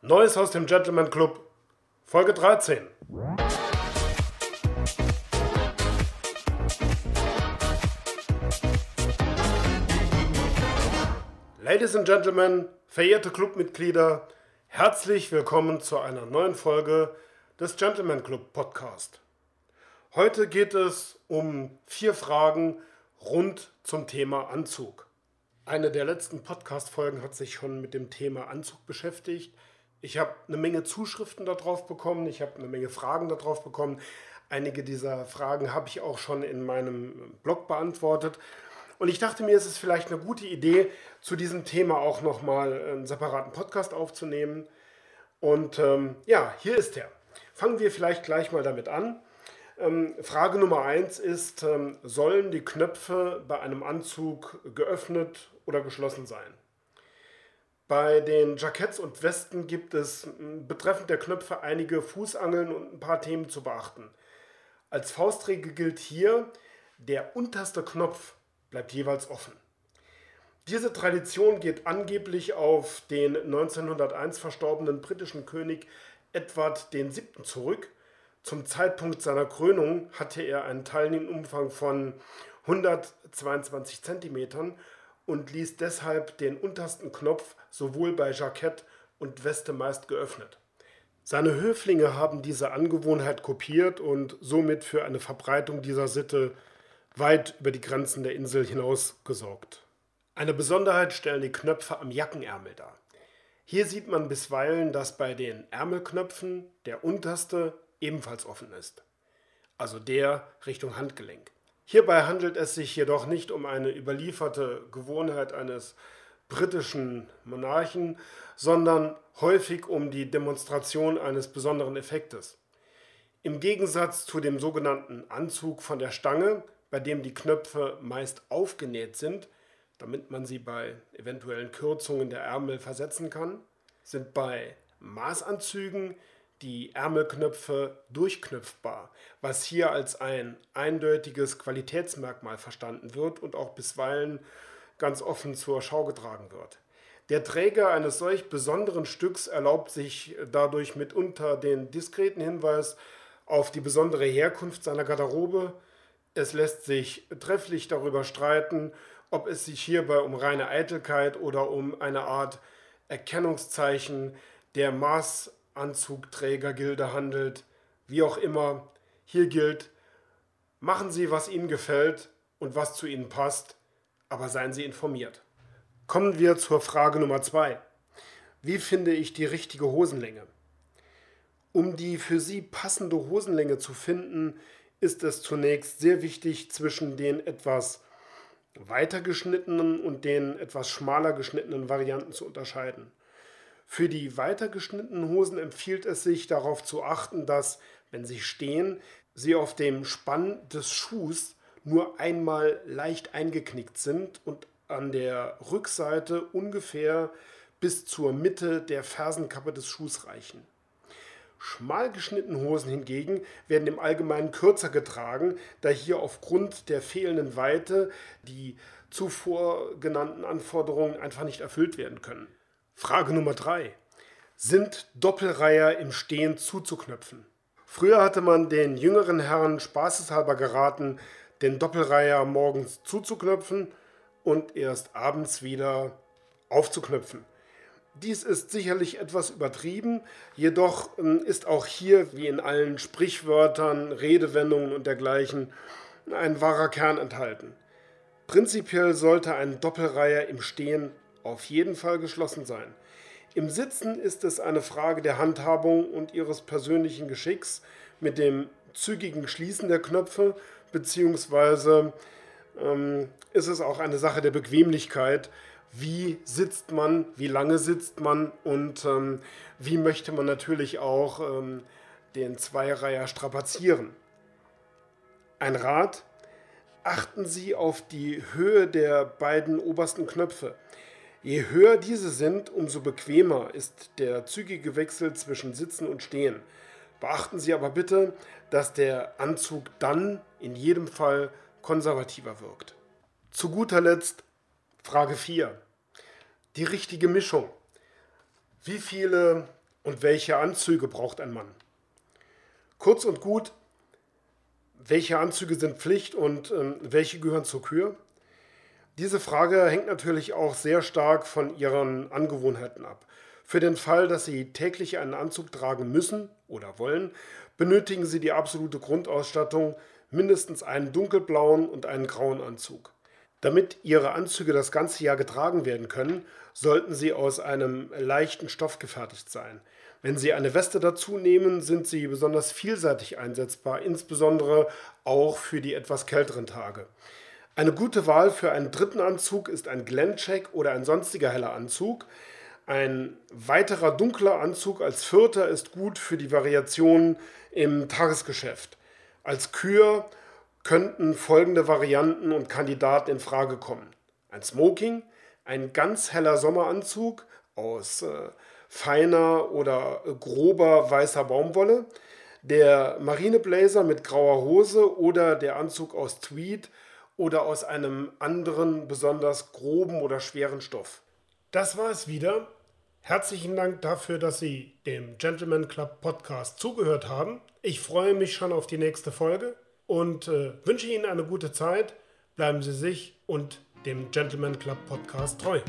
Neues aus dem Gentleman Club, Folge 13. Ladies and Gentlemen, verehrte Clubmitglieder, herzlich willkommen zu einer neuen Folge des Gentleman Club Podcast. Heute geht es um vier Fragen rund zum Thema Anzug. Eine der letzten Podcast-Folgen hat sich schon mit dem Thema Anzug beschäftigt. Ich habe eine Menge Zuschriften darauf bekommen, ich habe eine Menge Fragen darauf bekommen. Einige dieser Fragen habe ich auch schon in meinem Blog beantwortet. Und ich dachte mir, es ist vielleicht eine gute Idee, zu diesem Thema auch nochmal einen separaten Podcast aufzunehmen. Und ähm, ja, hier ist er. Fangen wir vielleicht gleich mal damit an. Ähm, Frage Nummer eins ist, ähm, sollen die Knöpfe bei einem Anzug geöffnet oder geschlossen sein? Bei den Jacketts und Westen gibt es betreffend der Knöpfe einige Fußangeln und ein paar Themen zu beachten. Als Faustregel gilt hier, der unterste Knopf bleibt jeweils offen. Diese Tradition geht angeblich auf den 1901 verstorbenen britischen König Edward VII. zurück zum Zeitpunkt seiner Krönung hatte er einen Teilnehmumfang von 122 cm und ließ deshalb den untersten Knopf sowohl bei Jackett und Weste meist geöffnet. Seine Höflinge haben diese Angewohnheit kopiert und somit für eine Verbreitung dieser Sitte weit über die Grenzen der Insel hinaus gesorgt. Eine Besonderheit stellen die Knöpfe am Jackenärmel dar. Hier sieht man bisweilen, dass bei den Ärmelknöpfen der unterste ebenfalls offen ist, also der Richtung Handgelenk. Hierbei handelt es sich jedoch nicht um eine überlieferte Gewohnheit eines britischen Monarchen, sondern häufig um die Demonstration eines besonderen Effektes. Im Gegensatz zu dem sogenannten Anzug von der Stange, bei dem die Knöpfe meist aufgenäht sind, damit man sie bei eventuellen Kürzungen der Ärmel versetzen kann, sind bei Maßanzügen die Ärmelknöpfe durchknüpfbar, was hier als ein eindeutiges Qualitätsmerkmal verstanden wird und auch bisweilen ganz offen zur Schau getragen wird. Der Träger eines solch besonderen Stücks erlaubt sich dadurch mitunter den diskreten Hinweis auf die besondere Herkunft seiner Garderobe. Es lässt sich trefflich darüber streiten, ob es sich hierbei um reine Eitelkeit oder um eine Art Erkennungszeichen der Maß Anzugträgergilde handelt, wie auch immer. Hier gilt, machen Sie, was Ihnen gefällt und was zu Ihnen passt, aber seien Sie informiert. Kommen wir zur Frage Nummer zwei. Wie finde ich die richtige Hosenlänge? Um die für Sie passende Hosenlänge zu finden, ist es zunächst sehr wichtig, zwischen den etwas weiter geschnittenen und den etwas schmaler geschnittenen Varianten zu unterscheiden. Für die weiter geschnittenen Hosen empfiehlt es sich darauf zu achten, dass, wenn sie stehen, sie auf dem Spann des Schuhs nur einmal leicht eingeknickt sind und an der Rückseite ungefähr bis zur Mitte der Fersenkappe des Schuhs reichen. Schmal geschnittene Hosen hingegen werden im Allgemeinen kürzer getragen, da hier aufgrund der fehlenden Weite die zuvor genannten Anforderungen einfach nicht erfüllt werden können. Frage Nummer drei. Sind Doppelreiher im Stehen zuzuknöpfen? Früher hatte man den jüngeren Herren spaßeshalber geraten, den Doppelreiher morgens zuzuknöpfen und erst abends wieder aufzuknöpfen. Dies ist sicherlich etwas übertrieben, jedoch ähm, ist auch hier, wie in allen Sprichwörtern, Redewendungen und dergleichen, ein wahrer Kern enthalten. Prinzipiell sollte ein Doppelreiher im Stehen auf jeden Fall geschlossen sein. Im Sitzen ist es eine Frage der Handhabung und ihres persönlichen Geschicks mit dem zügigen Schließen der Knöpfe, beziehungsweise ähm, ist es auch eine Sache der Bequemlichkeit. Wie sitzt man, wie lange sitzt man und ähm, wie möchte man natürlich auch ähm, den Zweireiher strapazieren. Ein Rat, achten Sie auf die Höhe der beiden obersten Knöpfe. Je höher diese sind, umso bequemer ist der zügige Wechsel zwischen Sitzen und Stehen. Beachten Sie aber bitte, dass der Anzug dann in jedem Fall konservativer wirkt. Zu guter Letzt Frage 4. Die richtige Mischung. Wie viele und welche Anzüge braucht ein Mann? Kurz und gut, welche Anzüge sind Pflicht und äh, welche gehören zur Kür? Diese Frage hängt natürlich auch sehr stark von Ihren Angewohnheiten ab. Für den Fall, dass Sie täglich einen Anzug tragen müssen oder wollen, benötigen Sie die absolute Grundausstattung, mindestens einen dunkelblauen und einen grauen Anzug. Damit Ihre Anzüge das ganze Jahr getragen werden können, sollten sie aus einem leichten Stoff gefertigt sein. Wenn Sie eine Weste dazu nehmen, sind sie besonders vielseitig einsetzbar, insbesondere auch für die etwas kälteren Tage. Eine gute Wahl für einen dritten Anzug ist ein Glencheck oder ein sonstiger heller Anzug. Ein weiterer dunkler Anzug als vierter ist gut für die Variationen im Tagesgeschäft. Als Kür könnten folgende Varianten und Kandidaten in Frage kommen. Ein Smoking, ein ganz heller Sommeranzug aus äh, feiner oder grober weißer Baumwolle, der Marineblazer mit grauer Hose oder der Anzug aus Tweed oder aus einem anderen besonders groben oder schweren Stoff. Das war es wieder. Herzlichen Dank dafür, dass Sie dem Gentleman Club Podcast zugehört haben. Ich freue mich schon auf die nächste Folge und äh, wünsche Ihnen eine gute Zeit. Bleiben Sie sich und dem Gentleman Club Podcast treu.